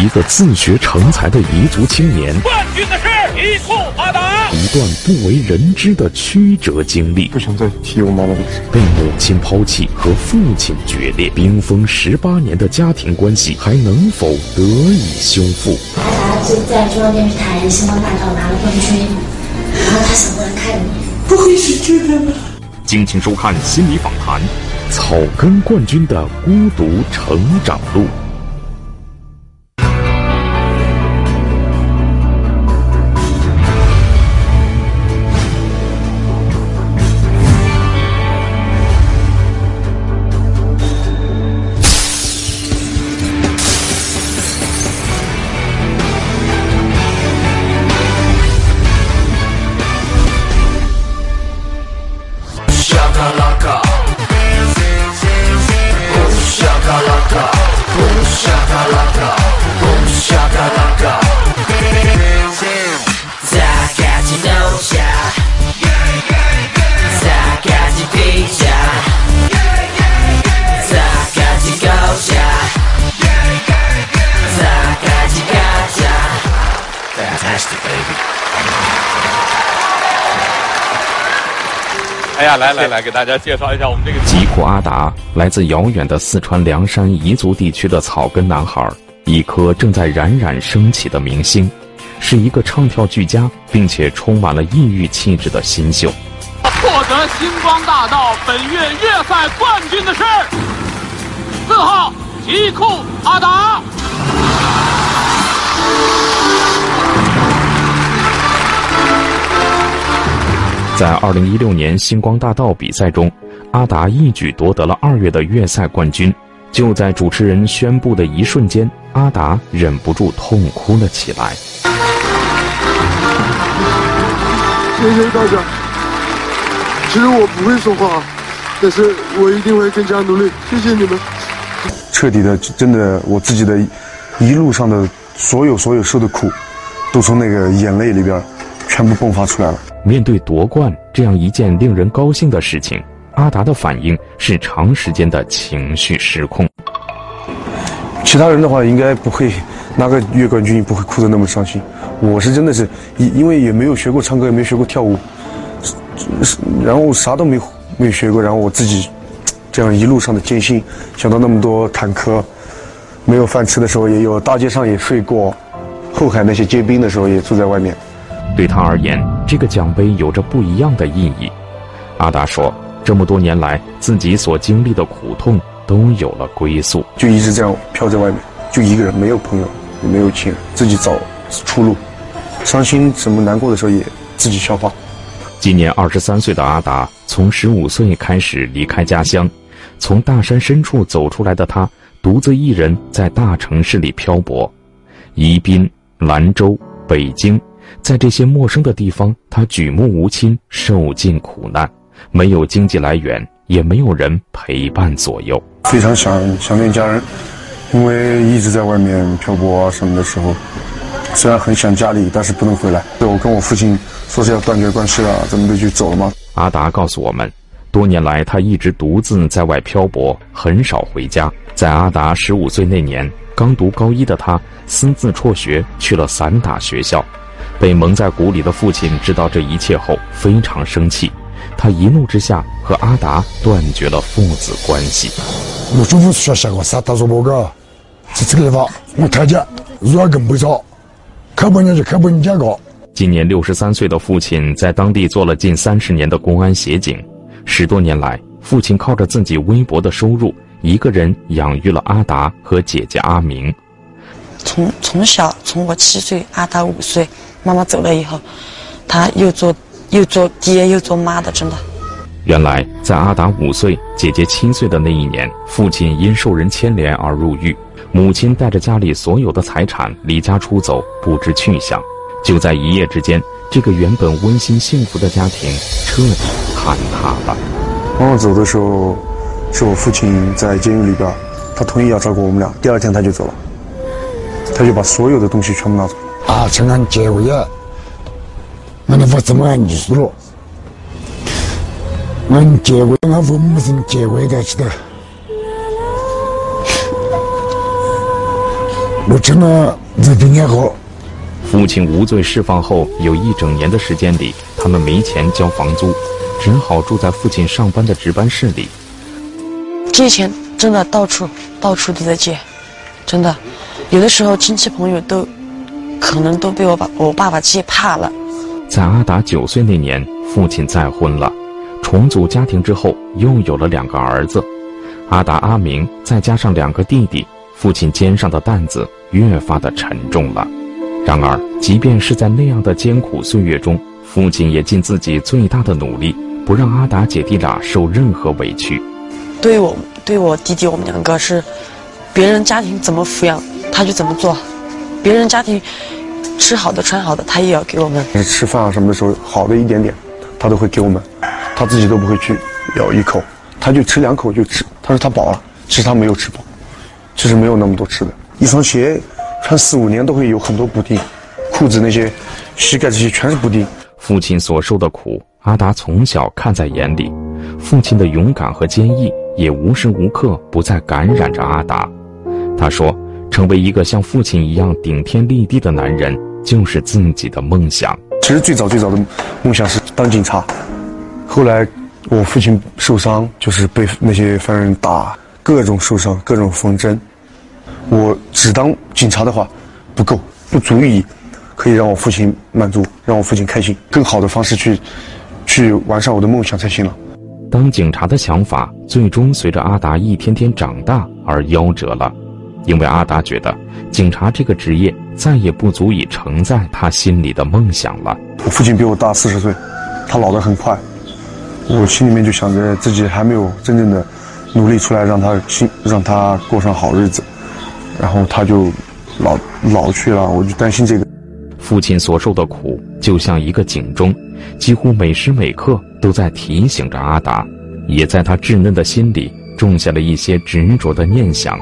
一个自学成才的彝族青年，冠军的是彝族阿达。一段不为人知的曲折经历，不想再提我妈妈的事。被母亲抛弃和父亲决裂，冰封十八年的家庭关系还能否得以修复？阿达就在中央电视台《星光大道》拿了冠军，然后他想过来看你，不会是真的吧？敬请收看心理访谈，《草根冠军的孤独成长路》。呀，来来来，给大家介绍一下我们这个吉库阿达，来自遥远的四川凉山彝族地区的草根男孩，一颗正在冉冉升起的明星，是一个唱跳俱佳并且充满了异域气质的新秀。获得星光大道本月月赛冠军的是四号吉库阿达。在二零一六年星光大道比赛中，阿达一举夺得了二月的月赛冠军。就在主持人宣布的一瞬间，阿达忍不住痛哭了起来。谢谢大家。其实我不会说话，但是我一定会更加努力。谢谢你们。彻底的，真的，我自己的一路上的所有所有受的苦，都从那个眼泪里边全部迸发出来了。面对夺冠这样一件令人高兴的事情，阿达的反应是长时间的情绪失控。其他人的话应该不会拿个月冠军不会哭得那么伤心，我是真的是因因为也没有学过唱歌，也没学过跳舞，然后啥都没没学过，然后我自己这样一路上的艰辛，想到那么多坎坷，没有饭吃的时候也有，大街上也睡过，后海那些结冰的时候也住在外面。对他而言，这个奖杯有着不一样的意义。阿达说：“这么多年来，自己所经历的苦痛都有了归宿。就一直这样飘在外面，就一个人，没有朋友，也没有亲人，自己找出路。伤心什么难过的时候也自己消化。”今年二十三岁的阿达，从十五岁开始离开家乡，从大山深处走出来的他，独自一人在大城市里漂泊，宜宾、兰州、北京，在这些陌生的地方，他举目无亲，受尽苦难，没有经济来源，也没有人陪伴左右，非常想想念家人，因为一直在外面漂泊啊什么的时候，虽然很想家里，但是不能回来。对我跟我父亲说是要断绝关系了，咱们都就走了吗？阿达告诉我们，多年来他一直独自在外漂泊，很少回家。在阿达十五岁那年，刚读高一的他私自辍学去了散打学校，被蒙在鼓里的父亲知道这一切后非常生气，他一怒之下和阿达断绝了父子关系。我祖父说么个，是这个地方，我太监如果更不少，开半年就开半年价格。今年六十三岁的父亲在当地做了近三十年的公安协警，十多年来，父亲靠着自己微薄的收入，一个人养育了阿达和姐姐阿明。从从小，从我七岁，阿达五岁，妈妈走了以后，他又做又做爹又做妈的，真的。原来，在阿达五岁、姐姐七岁的那一年，父亲因受人牵连而入狱，母亲带着家里所有的财产离家出走，不知去向。就在一夜之间，这个原本温馨幸福的家庭彻底坍塌了。妈妈走的时候，是我父亲在监狱里边，他同意要照顾我们俩。第二天他就走了，他就把所有的东西全部拿走。啊，趁俺结过也，俺那父怎么俺溺死了？俺结过，俺父母是结过在一起的。我真的这几年后，父亲无罪释放后，有一整年的时间里，他们没钱交房租，只好住在父亲上班的值班室里。借钱真的到处到处都在借，真的，有的时候亲戚朋友都可能都被我把我爸爸气怕了。在阿达九岁那年，父亲再婚了，重组家庭之后又有了两个儿子，阿达、阿明，再加上两个弟弟，父亲肩上的担子越发的沉重了。然而，即便是在那样的艰苦岁月中，父亲也尽自己最大的努力，不让阿达姐弟俩受任何委屈。对我对我弟弟，我们两个是别人家庭怎么抚养，他就怎么做；别人家庭吃好的穿好的，他也要给我们。吃饭啊什么的时候，好的一点点，他都会给我们，他自己都不会去咬一口，他就吃两口就吃。他说他饱了，其实他没有吃饱，其实没有那么多吃的。一双鞋穿四五年都会有很多补丁，裤子那些、膝盖这些全是补丁。父亲所受的苦，阿达从小看在眼里，父亲的勇敢和坚毅也无时无刻不在感染着阿达。他说：“成为一个像父亲一样顶天立地的男人，就是自己的梦想。”其实最早最早的梦想是当警察，后来我父亲受伤，就是被那些犯人打，各种受伤，各种缝针。我只当警察的话，不够，不足以可以让我父亲满足，让我父亲开心。更好的方式去，去完善我的梦想才行了。当警察的想法最终随着阿达一天天长大而夭折了，因为阿达觉得警察这个职业再也不足以承载他心里的梦想了。我父亲比我大四十岁，他老得很快，我心里面就想着自己还没有真正的努力出来，让他心让他过上好日子，然后他就老老去了，我就担心这个。父亲所受的苦就像一个警钟，几乎每时每刻都在提醒着阿达，也在他稚嫩的心里种下了一些执着的念想。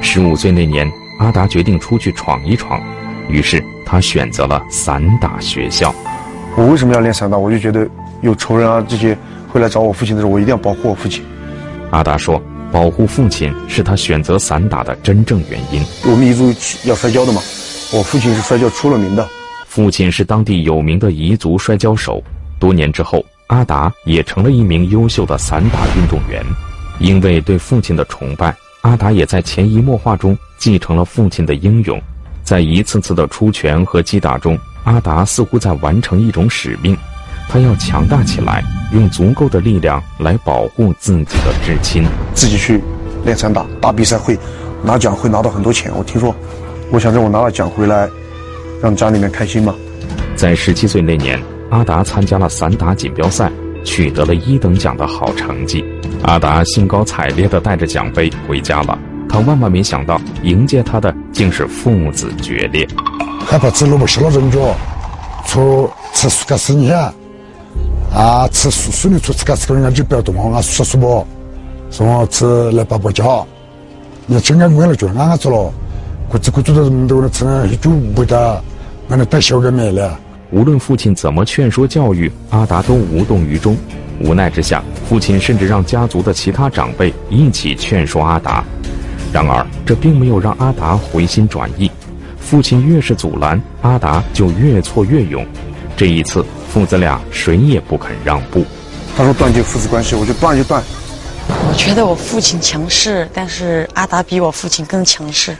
十五岁那年，阿达决定出去闯一闯，于是他选择了散打学校。我为什么要练散打？我就觉得有仇人啊这些会来找我父亲的时候，我一定要保护我父亲。阿达说，保护父亲是他选择散打的真正原因。我们彝族要摔跤的嘛，我父亲是摔跤出了名的。父亲是当地有名的彝族摔跤手，多年之后，阿达也成了一名优秀的散打运动员。因为对父亲的崇拜，阿达也在潜移默化中继承了父亲的英勇。在一次次的出拳和击打中，阿达似乎在完成一种使命，他要强大起来，用足够的力量来保护自己的至亲。自己去练散打，打比赛会拿奖，会拿到很多钱。我听说，我想着我拿了奖回来。让家里面开心嘛。在十七岁那年，阿达参加了散打锦标赛，取得了一等奖的好成绩。阿达兴高采烈地带着奖杯回家了。他万万没想到，迎接他的竟是父子决裂。害怕吃萝卜，吃了出啊！出吃干吃个人家就不要动啊！说什么？说吃来爸爸家，你了就俺俺做了。都能吃就不得，俺那带小个没了。无论父亲怎么劝说教育，阿达都无动于衷。无奈之下，父亲甚至让家族的其他长辈一起劝说阿达。然而，这并没有让阿达回心转意。父亲越是阻拦，阿达就越挫越勇。这一次，父子俩谁也不肯让步。他说断绝父子关系，我就断就断。我觉得我父亲强势，但是阿达比我父亲更强势。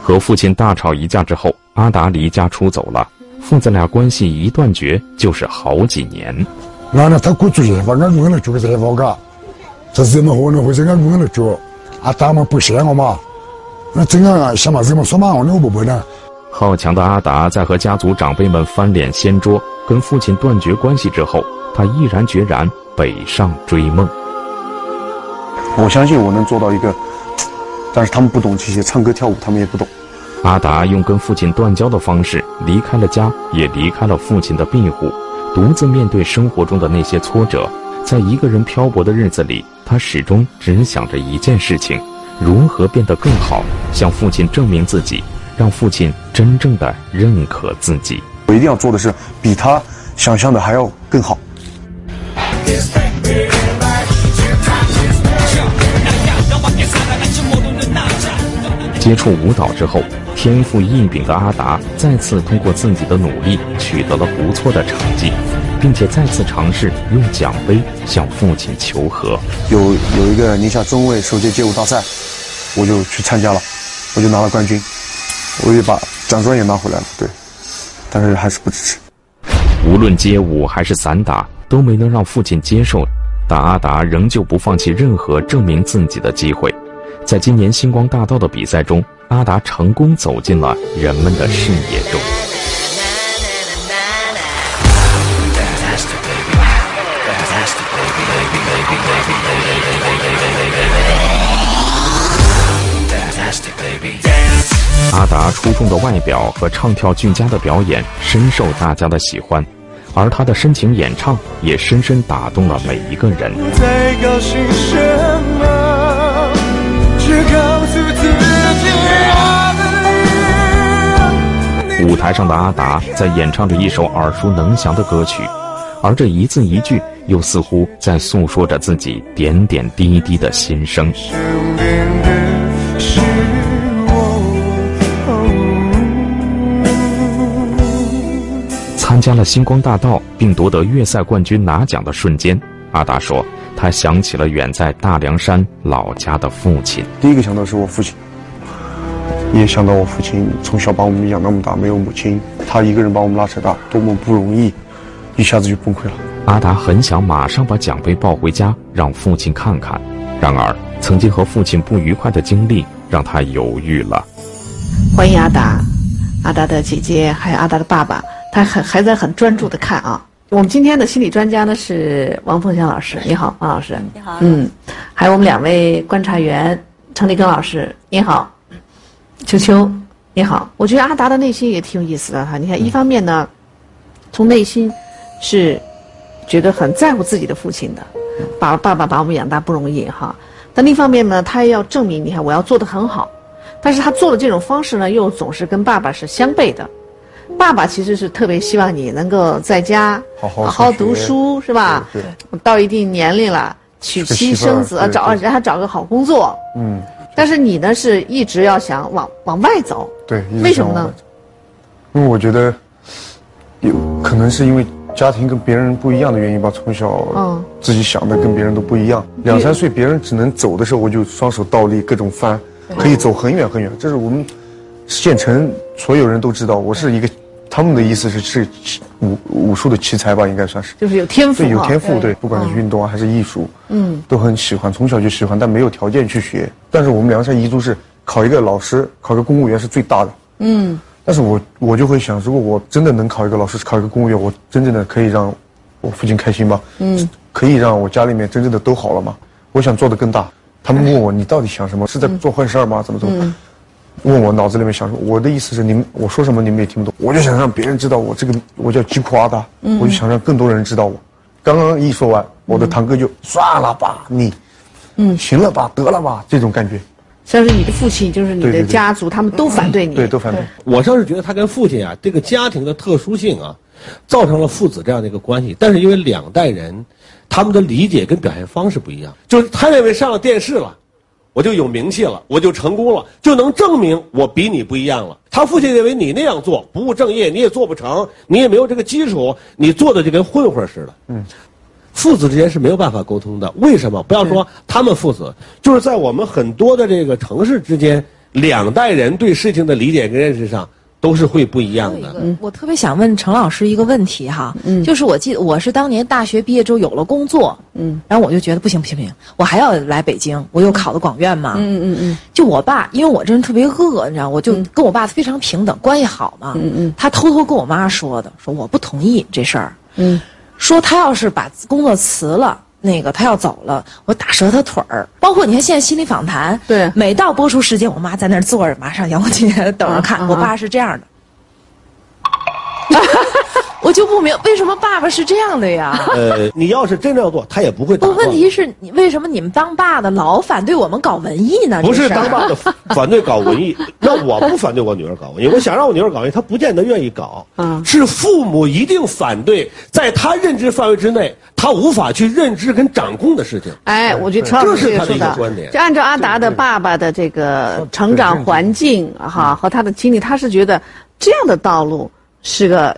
和父亲大吵一架之后，阿达离家出走了。父子俩关系一断绝就是好几年。他俺问了就给这怎么俺问了就？不信我嘛？那想说嘛？我不。好强的阿达在和家族长辈们翻脸掀桌，跟父亲断绝关系之后，他毅然决然北上追梦。我相信我能做到一个，但是他们不懂这些唱歌跳舞，他们也不懂。阿达用跟父亲断交的方式离开了家，也离开了父亲的庇护，独自面对生活中的那些挫折。在一个人漂泊的日子里，他始终只想着一件事情：如何变得更好，向父亲证明自己，让父亲真正的认可自己。我一定要做的是比他想象的还要更好。接触舞蹈之后，天赋异禀的阿达再次通过自己的努力取得了不错的成绩，并且再次尝试用奖杯向父亲求和。有有一个宁夏中卫首届街舞大赛，我就去参加了，我就拿了冠军，我也把奖状也拿回来了。对，但是还是不支持。无论街舞还是散打，都没能让父亲接受，但阿达仍旧不放弃任何证明自己的机会。在今年星光大道的比赛中，阿达成功走进了人们的视野中。阿达出众的外表和唱跳俱佳的表演深受大家的喜欢，而他的深情演唱也深深打动了每一个人。舞台上的阿达在演唱着一首耳熟能详的歌曲，而这一字一句又似乎在诉说着自己点点滴滴的心声。参加了星光大道并夺得粤赛冠军拿奖的瞬间，阿达说，他想起了远在大凉山老家的父亲。第一个想到是我父亲，也想到我父亲从小把我们养那么大，没有母亲，他一个人把我们拉扯大，多么不容易，一下子就崩溃了。阿达很想马上把奖杯抱回家，让父亲看看。然而，曾经和父亲不愉快的经历让他犹豫了。欢迎阿达，阿达的姐姐还有阿达的爸爸，他很还在很专注的看啊。我们今天的心理专家呢是王凤香老师，你好，王老师。你好。嗯，还有我们两位观察员，程立根老师，你好，秋秋，你好。我觉得阿达的内心也挺有意思的哈。你看，一方面呢，从内心是觉得很在乎自己的父亲的，把爸爸把我们养大不容易哈。但另一方面呢，他也要证明，你看我要做得很好，但是他做的这种方式呢，又总是跟爸爸是相悖的。爸爸其实是特别希望你能够在家好好好读书，是吧？对到一定年龄了，娶妻生子，对找对让他找个好工作。嗯，但是你呢，是一直要想往往外走。对。为什么呢？因为我觉得，有可能是因为家庭跟别人不一样的原因吧，从小嗯自己想的跟别人都不一样。两三岁别人只能走的时候，我就双手倒立，各种翻，可以走很远很远。这是我们县城所有人都知道，我是一个，他们的意思是是武武术的奇才吧，应该算是。就是有天赋对，有天赋，对，不管是运动啊还是艺术，嗯，都很喜欢，从小就喜欢，但没有条件去学。但是我们凉山彝族是考一个老师，考个公务员是最大的，嗯。但是我我就会想，如果我真的能考一个老师，考一个公务员，我真正的可以让我父亲开心吗？嗯，可以让我家里面真正的都好了吗？我想做的更大。他们问我 你到底想什么？是在做坏事儿吗？怎么怎么？问我脑子里面想说，我的意思是你们我说什么你们也听不懂，我就想让别人知道我这个我叫吉库阿达，我就想让更多人知道我。刚刚一说完，我的堂哥就算了吧你，嗯，行了吧，得了吧，这种感觉，像是你的父亲，就是你的对对对家族，他们都反对你。对，都反对。我倒是觉得他跟父亲啊，这个家庭的特殊性啊，造成了父子这样的一个关系。但是因为两代人，他们的理解跟表现方式不一样，就是他认为上了电视了，我就有名气了，我就成功了，就能证明我比你不一样了。他父亲认为你那样做不务正业，你也做不成，你也没有这个基础，你做的就跟混混似的。嗯。父子之间是没有办法沟通的，为什么？不要说他们父子，就是在我们很多的这个城市之间，两代人对事情的理解跟认识上都是会不一样的。嗯，我特别想问程老师一个问题哈，嗯，就是我记得我是当年大学毕业之后有了工作，嗯，然后我就觉得不行不行不行，我还要来北京，我又考的广院嘛，嗯嗯嗯，就我爸，因为我这人特别恶，你知道，我就跟我爸非常平等，关系好嘛，嗯嗯，他偷偷跟我妈说的，说我不同意这事儿，嗯，说他要是把工作辞了。那个他要走了，我打折他腿儿。包括你看现在心理访谈，对每到播出时间，我妈在那儿坐着，马上遥控器等着看。我爸是这样的，我就不明为什么爸爸是这样的呀？呃，你要是真这样做，他也不会打不，问题是你为什么你们当爸的老反对我们搞文艺呢？不是当爸的反对搞文艺，那我不反对我女儿搞文艺，我想让我女儿搞文艺，她不见得愿意搞。嗯是父母一定反对，在他认知范围之内，他无法去认知跟掌控的事情。哎，我觉得陈老师这是他的一个观点，就按照阿达的爸爸的这个成长环境哈和他的经历，他是觉得这样的道路是个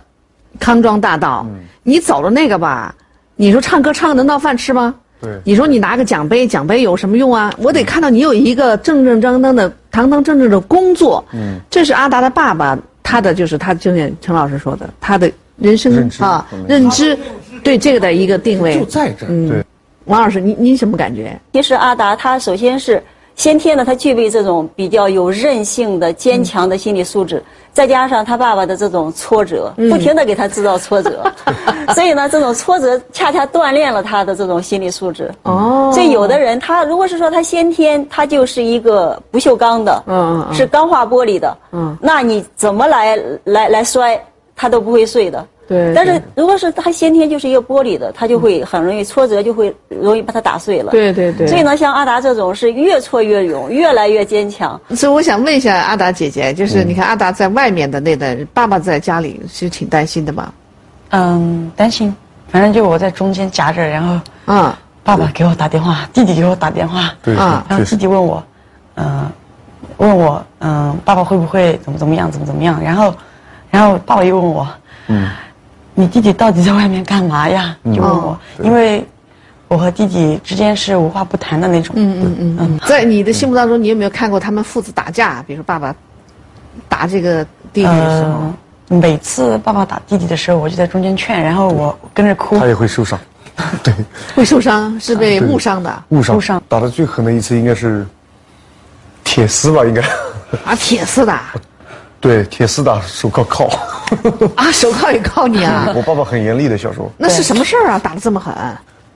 康庄大道。你走了那个吧，你说唱歌唱能当饭吃吗？对你说你拿个奖杯，奖杯有什么用啊？我得看到你有一个正正当当的、堂堂正正的工作。嗯，这是阿达的爸爸，他的就是他就像陈老师说的，他的人生认啊认知对这个的一个定位就在这儿。嗯，对王老师，您您什么感觉？其实阿达他首先是先天的，他具备这种比较有韧性的、坚强的心理素质，再加上他爸爸的这种挫折，不停的给他制造挫折，所以呢，这种挫折恰恰锻炼了他的这种心理素质。哦。所以有的人他如果是说他先天他就是一个不锈钢的，嗯嗯嗯。是钢化玻璃的，嗯。那你怎么来来来摔，他都不会碎的。对但是如果是他先天就是一个玻璃的，他就会很容易挫折，就会容易把它打碎了。对对对。所以呢，像阿达这种是越挫越勇，越来越坚强。所以我想问一下阿达姐姐，就是你看阿达在外面的那段，爸爸在家里是挺担心的吧？嗯，担心，反正就我在中间夹着，然后嗯爸爸给我打电话，弟弟给我打电话，对，啊然后弟弟问我，嗯、问我，嗯、爸爸会不会怎么怎么样，怎么怎么样？然后，然后爸爸又问我，嗯，你弟弟到底在外面干嘛呀？就问我，对因为我和弟弟之间是无话不谈的那种。嗯嗯嗯嗯。在你的心目当中，你有没有看过他们父子打架？比如说爸爸打这个弟弟的时候，呃，每次爸爸打弟弟的时候，我就在中间劝，然后我跟着哭他。也会受伤。对，会受伤，是被误伤的误伤误伤打的最狠的一次应该是铁丝吧，应该。啊，铁丝的对，铁丝打手铐铐。啊，手铐也铐你啊？我爸爸很严厉的，小时候那是什么事儿啊？打得这么狠？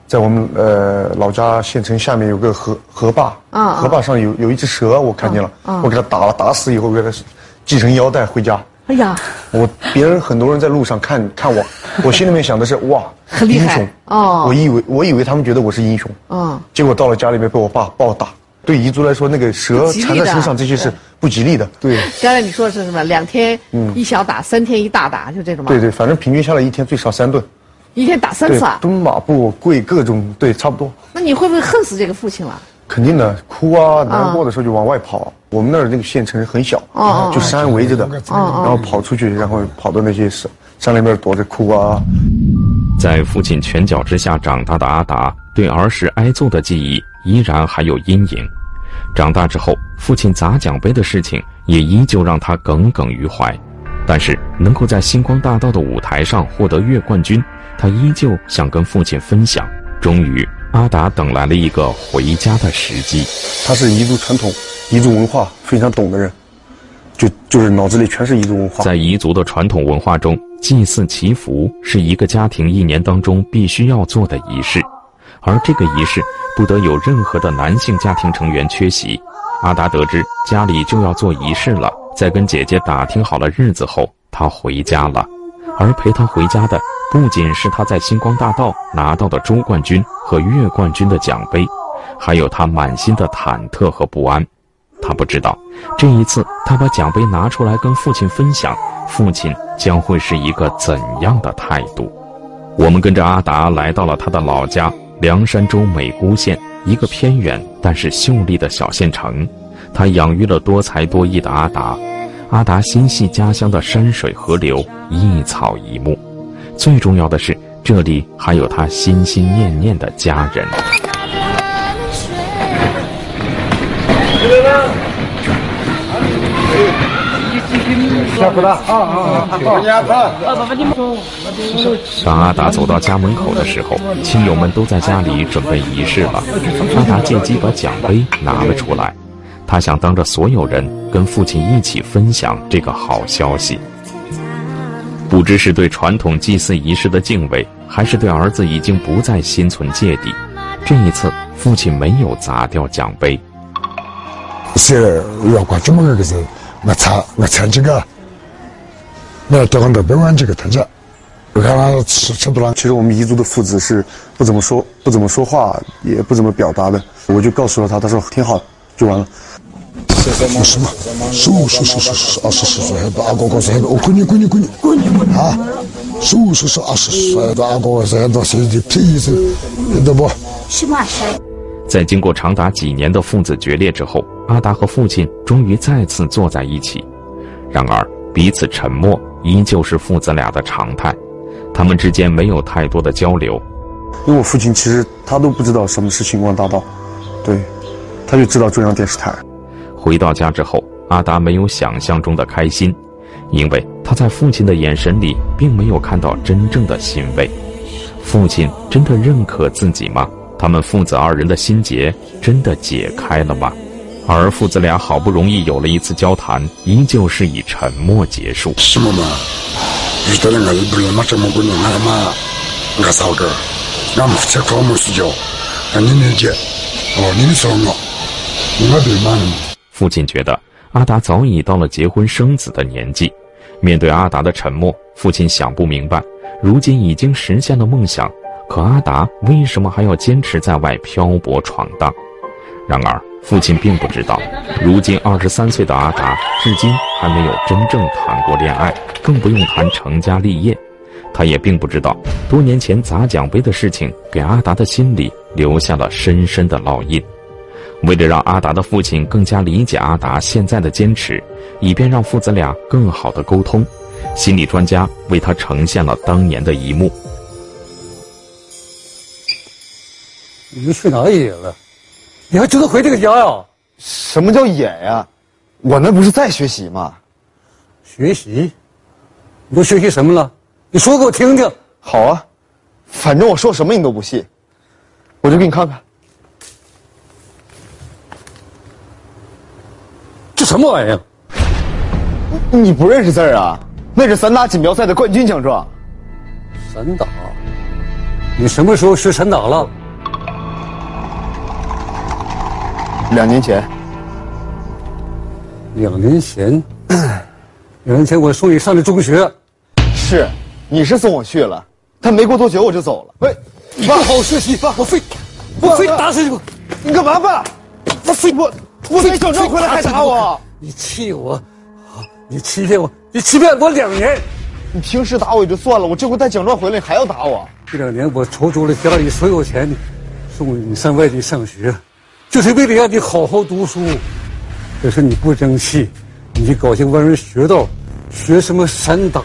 在我们呃老家县城下面有个河河坝，啊啊河坝上有有一只蛇，我看见了，我给它打了，打死以后给它系成腰带回家。哎呀，我别人很多人在路上看看我，我心里面想的是哇，很厉害英雄哦我以为我以为他们觉得我是英雄，嗯，结果到了家里面被我爸暴打。对彝族来说，那个蛇缠在身上这些是不吉利的。对刚才你说的是什么？两天一小打，三天一大打，就这种吗？对对，反正平均下来一天最少三顿。一天打三次啊，？蹲马步、跪各种，对，差不多。那你会不会恨死这个父亲了？肯定的，哭啊，难过的时候就往外跑。我们那儿那个县城很小，就山围着的，哦然后跑出去，然后跑到那些山山里面躲着哭啊。在父亲拳脚之下长大的阿达，对儿时挨揍的记忆依然还有阴影。长大之后，父亲砸奖杯的事情也依旧让他耿耿于怀。但是，能够在星光大道的舞台上获得月冠军，他依旧想跟父亲分享。终于，阿达等来了一个回家的时机。他是彝族传统、彝族文化非常懂的人，就就是脑子里全是彝族文化。在彝族的传统文化中，祭祀祈福是一个家庭一年当中必须要做的仪式，而这个仪式不得有任何的男性家庭成员缺席。阿达得知家里就要做仪式了，在跟姐姐打听好了日子后，他回家了。而陪他回家的不仅是他在星光大道拿到的周冠军和月冠军的奖杯，还有他满心的忐忑和不安。他不知道，这一次他把奖杯拿出来跟父亲分享，父亲将会是一个怎样的态度？我们跟着阿达来到了他的老家凉山州美姑县一个偏远但是秀丽的小县城。他养育了多才多艺的阿达，阿达心系家乡的山水河流，一草一木。最重要的是，这里还有他心心念念的家人。当阿达走到家门口的时候，亲友们都在家里准备仪式了。阿达借机把奖杯拿了出来，他想当着所有人跟父亲一起分享这个好消息。不知是对传统祭祀仪式的敬畏，还是对儿子已经不再心存芥蒂，这一次父亲没有砸掉奖杯。是要管这么个个我查我查这个，我到讲到百万这个他家，我看他吃吃不烂。其实我们彝族的父子是不怎么说、不怎么说话，也不怎么表达的。我就告诉了他，他说挺好，就完了。什么？十五、十十十十二十四岁还阿哥哥我滚你滚你滚你滚你滚啊！十五、十十二十岁的阿哥哥在那谁的屁事，对不？什么。在经过长达几年的父子决裂之后，阿达和父亲终于再次坐在一起。然而，彼此沉默依旧是父子俩的常态。他们之间没有太多的交流，因为我父亲其实他都不知道什么是星光大道，对，他就知道中央电视台。回到家之后，阿达没有想象中的开心，因为他在父亲的眼神里并没有看到真正的欣慰。父亲真的认可自己吗？他们父子二人的心结真的解开了吗？而父子俩好不容易有了一次交谈，依旧是以沉默结束。什么嘛？你这么过年？我嫂子，俺们睡觉，俺你理解？哦，你嘛？父亲觉得阿达早已到了结婚生子的年纪，面对阿达的沉默，父亲想不明白，如今已经实现了梦想，可阿达为什么还要坚持在外漂泊闯荡？然而，父亲并不知道，如今二十三岁的阿达至今还没有真正谈过恋爱，更不用谈成家立业。他也并不知道，多年前砸奖杯的事情给阿达的心里留下了深深的烙印。为了让阿达的父亲更加理解阿达现在的坚持，以便让父子俩更好的沟通，心理专家为他呈现了当年的一幕。你去哪野了？你还知道回这个家呀？什么叫演呀？我那不是在学习吗？学习？你都学习什么了？你说给我听听。好啊，反正我说什么你都不信，我就给你看看。这什么玩意儿？你不认识字儿啊？那是散打锦标赛的冠军奖状。散打？你什么时候学散打了？两年前。两年前？两年前我送你上的中学。是，你是送我去了，但没过多久我就走了。喂，你不好好学习，爸，我非我非打死你！你干嘛，爸？我非我我没奖状回来还打我？你气我，你欺骗我，你欺骗我两年。你平时打我也就算了，我这回带奖状回来，你还要打我？这两年我筹足了家里所有钱，送你上外地上学，就是为了让你好好读书。可是你不争气，你搞些歪门邪道，学什么散打？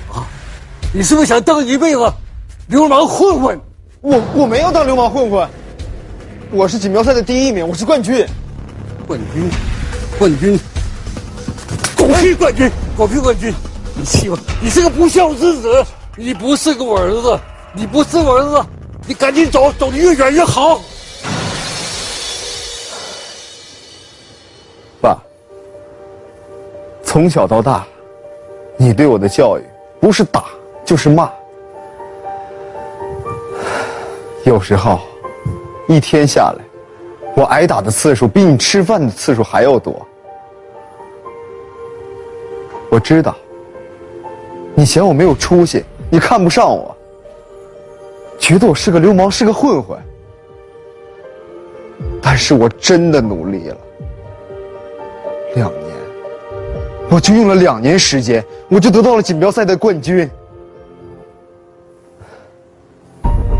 你是不是想当一辈子流氓混混？我我没有当流氓混混，我是锦标赛的第一名，我是冠军。冠军，冠军，狗屁冠军，狗屁冠军！你气我！你是个不孝之子，你不是个我儿子，你不是我儿子，你赶紧走，走得越远越好。爸，从小到大，你对我的教育不是打就是骂，有时候一天下来。我挨打的次数比你吃饭的次数还要多。我知道，你嫌我没有出息，你看不上我，觉得我是个流氓，是个混混。但是我真的努力了，两年，我就用了两年时间，我就得到了锦标赛的冠军。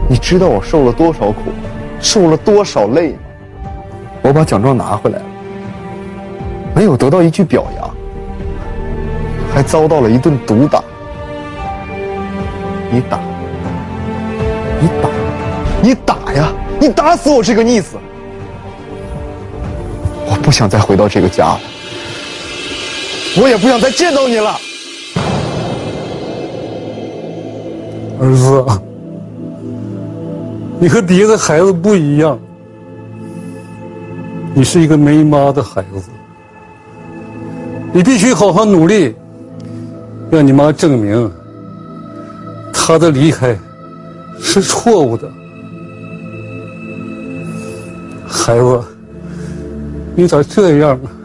你知道我受了多少苦，受了多少累吗？我把奖状拿回来了，没有得到一句表扬，还遭到了一顿毒打。你打，你打，你打呀！你打死我这个逆子！我不想再回到这个家了，我也不想再见到你了，儿子，你和别的孩子不一样。你是一个没妈的孩子，你必须好好努力，让你妈证明她的离开是错误的。孩子，你咋这样啊？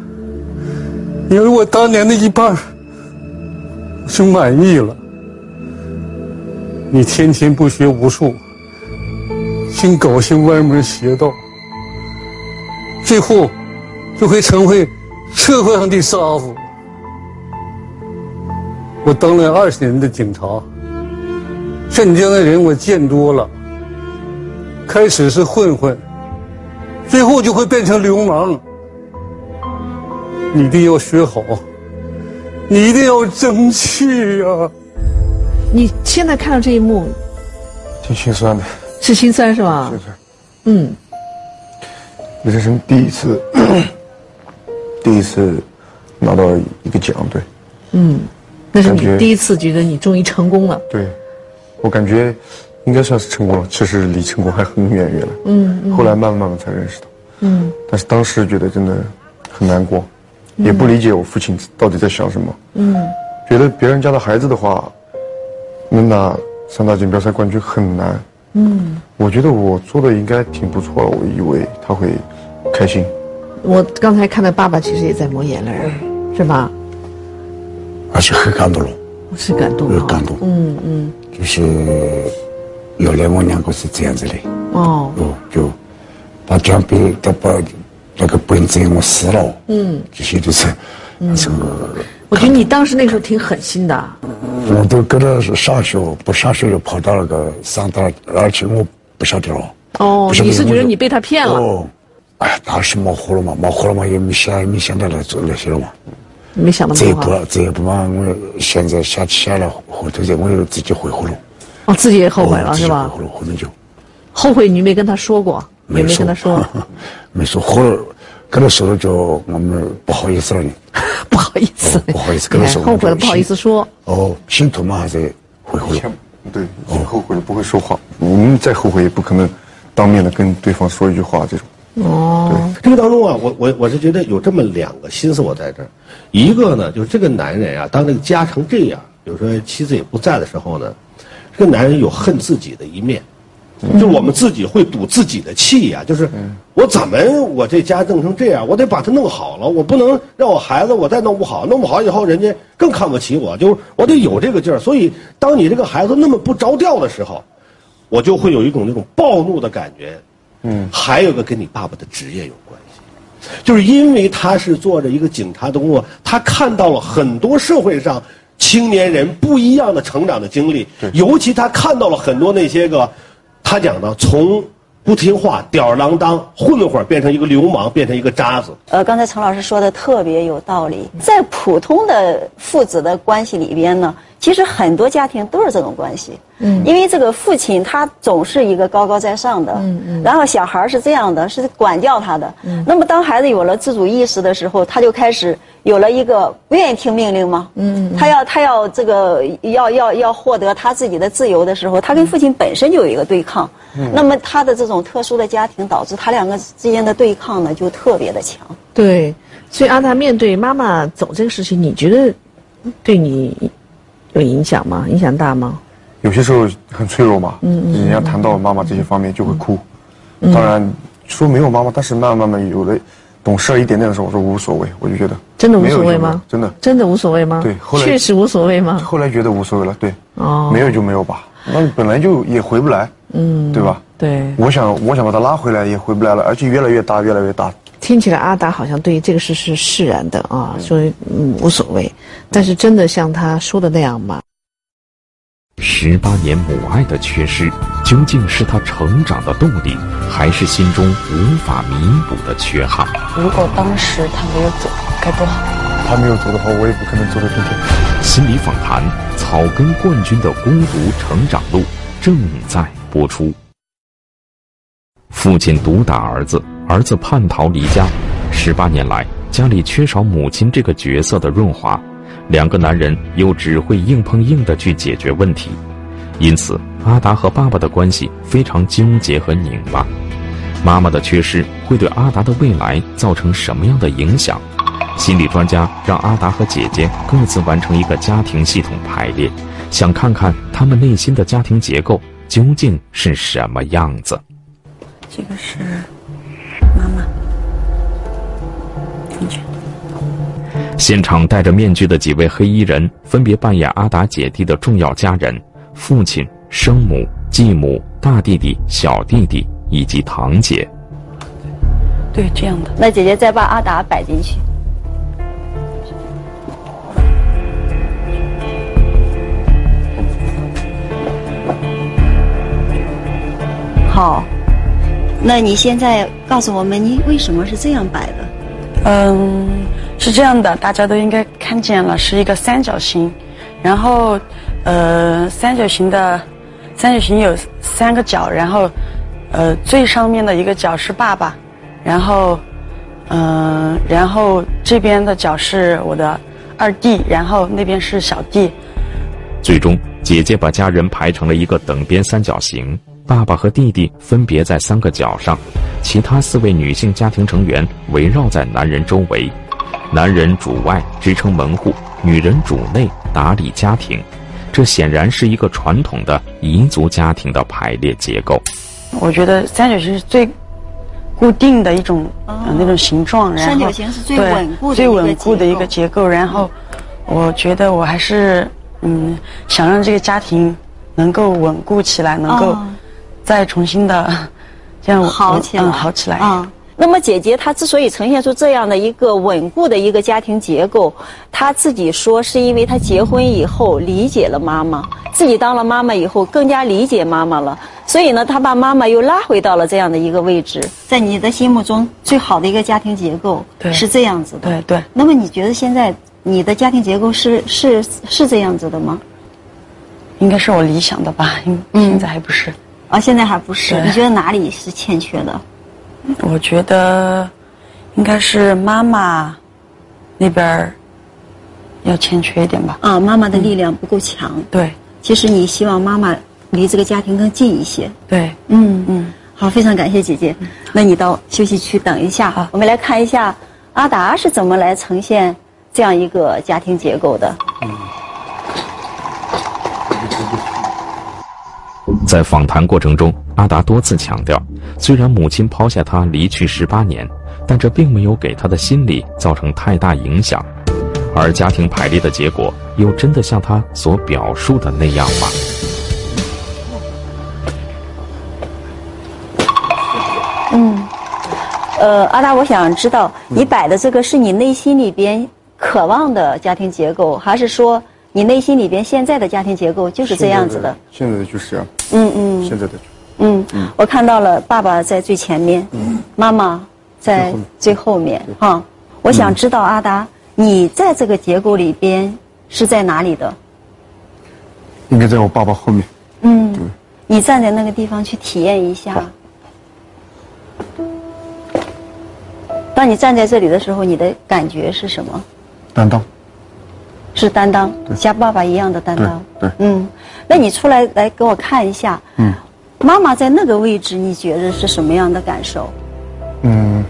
你有我当年的一半，我就满意了。你天天不学无术，净搞些歪门邪道，最后就会成为社会上的杀夫。我当了二十年的警察，镇江的人我见多了，开始是混混，最后就会变成流氓。你一定要学好，你一定要争气呀！你现在看到这一幕，挺心酸的，是心酸是吧？心酸。嗯，人生第一次，第一次拿到一个奖，对，嗯，那是你第一次觉得你终于成功了。对，我感觉应该算是成功了，其实离成功还很远远了。嗯嗯后来慢慢慢慢才认识到，嗯但是当时觉得真的很难过，嗯也不理解我父亲到底在想什么。嗯觉得别人家的孩子的话，能拿三大锦标赛冠军很难。嗯，我觉得我做的应该挺不错了，我以为他会开心。我刚才看到爸爸其实也在抹眼泪，是吧？而且很感动了，是感动啊。很感动。嗯嗯就是原来我两个是这样子的，哦哦，就把奖杯都把那个本子我撕了，嗯，这些都是嗯这个。我觉得你当时那时候挺狠心的。我都跟着上学，不上学就跑到那个上大，而且我不晓得了。哦你是觉得你被他骗了？哦，哎，当时模糊了嘛，模糊了嘛，也没想没想到来做那些了嘛。没想到这一步这一步嘛，我现在想起来了，回头再我又自己悔后了。哦，自己也后悔了哦是吧后面就后悔你没跟他说过，也没跟他说。没说，后来跟他说了就我们不好意思了呢。不好意思，不好意思，跟他说。后悔了不好意思说。哦，心疼嘛，还是悔后了。对，后悔了，不会说话。我们再后悔也不可能当面的跟对方说一句话这种。哦，这个当中啊，我我我是觉得有这么两个心思我在这儿，一个呢就是这个男人啊，当这个家成这样，比如说妻子也不在的时候呢，这个男人有恨自己的一面，就是我们自己会赌自己的气呀、就是我怎么我这家弄成这样，我得把它弄好了，我不能让我孩子我再弄不好，弄不好以后人家更看不起我，就是我得有这个劲儿。所以当你这个孩子那么不着调的时候，我就会有一种那种暴怒的感觉。嗯，还有个跟你爸爸的职业有关系，就是因为他是做着一个警察的工作，他看到了很多社会上青年人不一样的成长的经历，尤其他看到了很多那些个，他讲的从不听话、吊儿郎当、混混儿变成一个流氓，变成一个渣子。呃，刚才陈老师说的特别有道理，在普通的父子的关系里边呢，其实很多家庭都是这种关系。嗯因为这个父亲他总是一个高高在上的，嗯嗯然后小孩是这样的，是管教他的。嗯那么当孩子有了自主意识的时候，他就开始有了一个不愿意听命令吗？嗯嗯他要他要这个要要要获得他自己的自由的时候，他跟父亲本身就有一个对抗。嗯那么他的这种特殊的家庭导致他两个之间的对抗呢，就特别的强。对，所以阿达面对妈妈走这个事情，你觉得对你有影响吗？影响大吗？有些时候很脆弱嘛，嗯嗯人家谈到妈妈这些方面就会哭。嗯当然说没有妈妈，但是慢慢慢慢有了懂事儿一点点的时候，我说无所谓，我就觉得真的无所谓吗？真的真的无所谓吗？对后来确实无所谓吗？后来觉得无所谓了，对，哦，没有就没有吧，那本来就也回不来，嗯，对吧？对，我想我想把他拉回来也回不来了，而且越来越大，越来越大。听起来阿达好像对这个事是释然的啊，说嗯无所谓，但是真的像他说的那样吗？十八年母爱的缺失，究竟是他成长的动力，还是心中无法弥补的缺憾？如果当时他没有走，该多好。他没有走的话，我也不可能走到今天。心理访谈：草根冠军的孤独成长路正在播出。父亲毒打儿子，儿子叛逃离家，十八年来，家里缺少母亲这个角色的润滑，两个男人又只会硬碰硬的去解决问题，因此阿达和爸爸的关系非常纠结和拧巴。妈妈的缺失会对阿达的未来造成什么样的影响？心理专家让阿达和姐姐各自完成一个家庭系统排列，想看看他们内心的家庭结构究竟是什么样子。这个是进去。现场戴着面具的几位黑衣人分别扮演阿达姐弟的重要家人，父亲生母、继母、大弟弟、小弟弟以及堂姐。对，这样的。那姐姐再把阿达摆进去。好，那你现在告诉我们，你为什么是这样摆的？嗯，是这样的，大家都应该看见了，是一个三角形，然后，呃，三角形的三角形有三个角，然后，呃，最上面的一个角是爸爸，然后，嗯、然后这边的角是我的二弟，然后那边是小弟。最终，姐姐把家人排成了一个等边三角形，爸爸和弟弟分别在三个角上，其他四位女性家庭成员围绕在男人周围，男人主外支撑门户，女人主内打理家庭。这显然是一个传统的彝族家庭的排列结构。我觉得三角形是最固定的一种、呃那种形状，然后三角形是最对稳固的最一个稳固的一个结结构。然后，我觉得我还是嗯想让这个家庭能够稳固起来，能够哦再重新的这样好起来，嗯好起来。啊。那么姐姐她之所以呈现出这样的一个稳固的一个家庭结构，她自己说是因为她结婚以后理解了妈妈，自己当了妈妈以后更加理解妈妈了，所以呢，她把妈妈又拉回到了这样的一个位置。在你的心目中，最好的一个家庭结构对是这样子的。对对。那么你觉得现在你的家庭结构是是是这样子的吗？应该是我理想的吧，因现在还不是。啊，现在还不是。你觉得哪里是欠缺的？我觉得应该是妈妈那边儿要欠缺一点吧。啊，妈妈的力量不够强。对其实你希望妈妈离这个家庭更近一些。对，嗯嗯，好，非常感谢姐姐。那你到休息区等一下，啊，我们来看一下阿达是怎么来呈现这样一个家庭结构的。在访谈过程中，阿达多次强调，虽然母亲抛下他离去十八年，但这并没有给他的心理造成太大影响。而家庭排列的结果，又真的像他所表述的那样吗？嗯，呃，阿达，我想知道你摆的这个是你内心里边渴望的家庭结构，还是说你内心里边现在的家庭结构就是这样子的？现在的就是这样，嗯嗯现在的嗯，嗯我看到了爸爸在最前面，妈妈在最后面哈。我想知道阿达，你在这个结构里边是在哪里的？应该在我爸爸后面。嗯，你站在那个地方去体验一下。当你站在这里的时候，你的感觉是什么？担当，是担当，像爸爸一样的担当。对，嗯，那你出来来给我看一下，嗯妈妈在那个位置，你觉得是什么样的感受？嗯，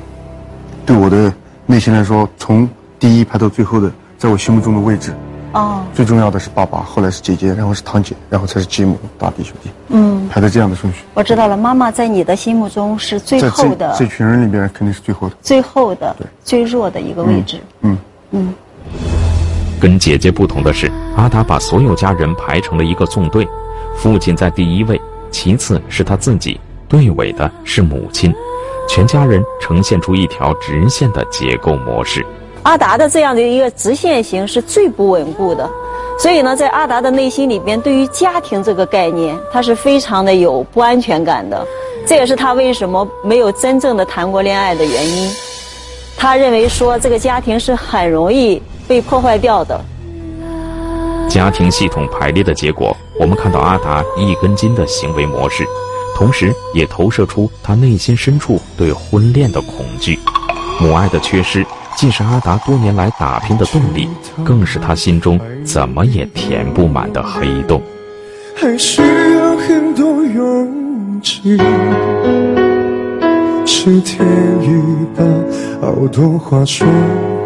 对我的内心来说，从第一排到最后的，在我心目中的位置，哦，最重要的是爸爸，后来是姐姐，然后是堂姐，然后才是继母、大弟、兄弟，嗯，排在这样的顺序。我知道了，妈妈在你的心目中是最后的、这这群人里边，肯定是最后的。最后的、最弱的一个位置。嗯，嗯，跟姐姐不同的是，阿达把所有家人排成了一个纵队，父亲在第一位，其次是他自己，队尾的是母亲，全家人呈现出一条直线的结构模式。阿达的这样的一个直线型是最不稳固的，所以呢，在阿达的内心里边，对于家庭这个概念，他是非常的有不安全感的。这也是他为什么没有真正的谈过恋爱的原因。他认为说这个家庭是很容易被破坏掉的。家庭系统排列的结果，我们看到阿达一根筋的行为模式，同时也投射出他内心深处对婚恋的恐惧。母爱的缺失，既是阿达多年来打拼的动力，更是他心中怎么也填不满的黑洞。还需要很多勇气。是天意吧，好多话说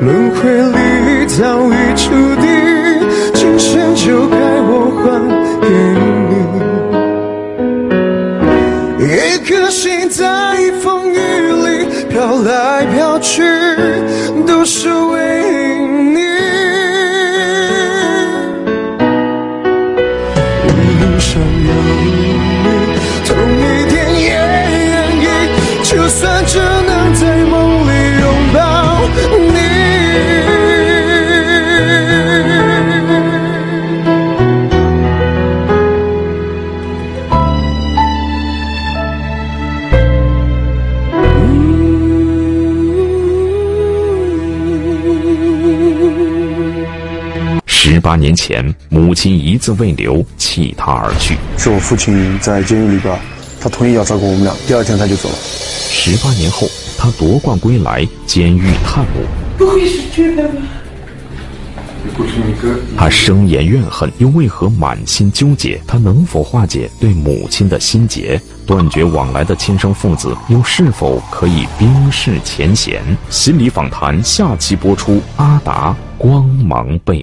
轮回里早已注定，今生就该我还给你。一颗心在风雨里飘来飘去，八年前，母亲一字未留，弃他而去。是我父亲在监狱里边，他同意要照顾我们俩，第二天他就走了。十八年后，他夺冠归来，监狱探母。不会是真的吧？他生言怨恨，又为何满心纠结？他能否化解对母亲的心结？断绝往来的亲生父子，又是否可以冰释前嫌？心理访谈下期播出。阿达光芒背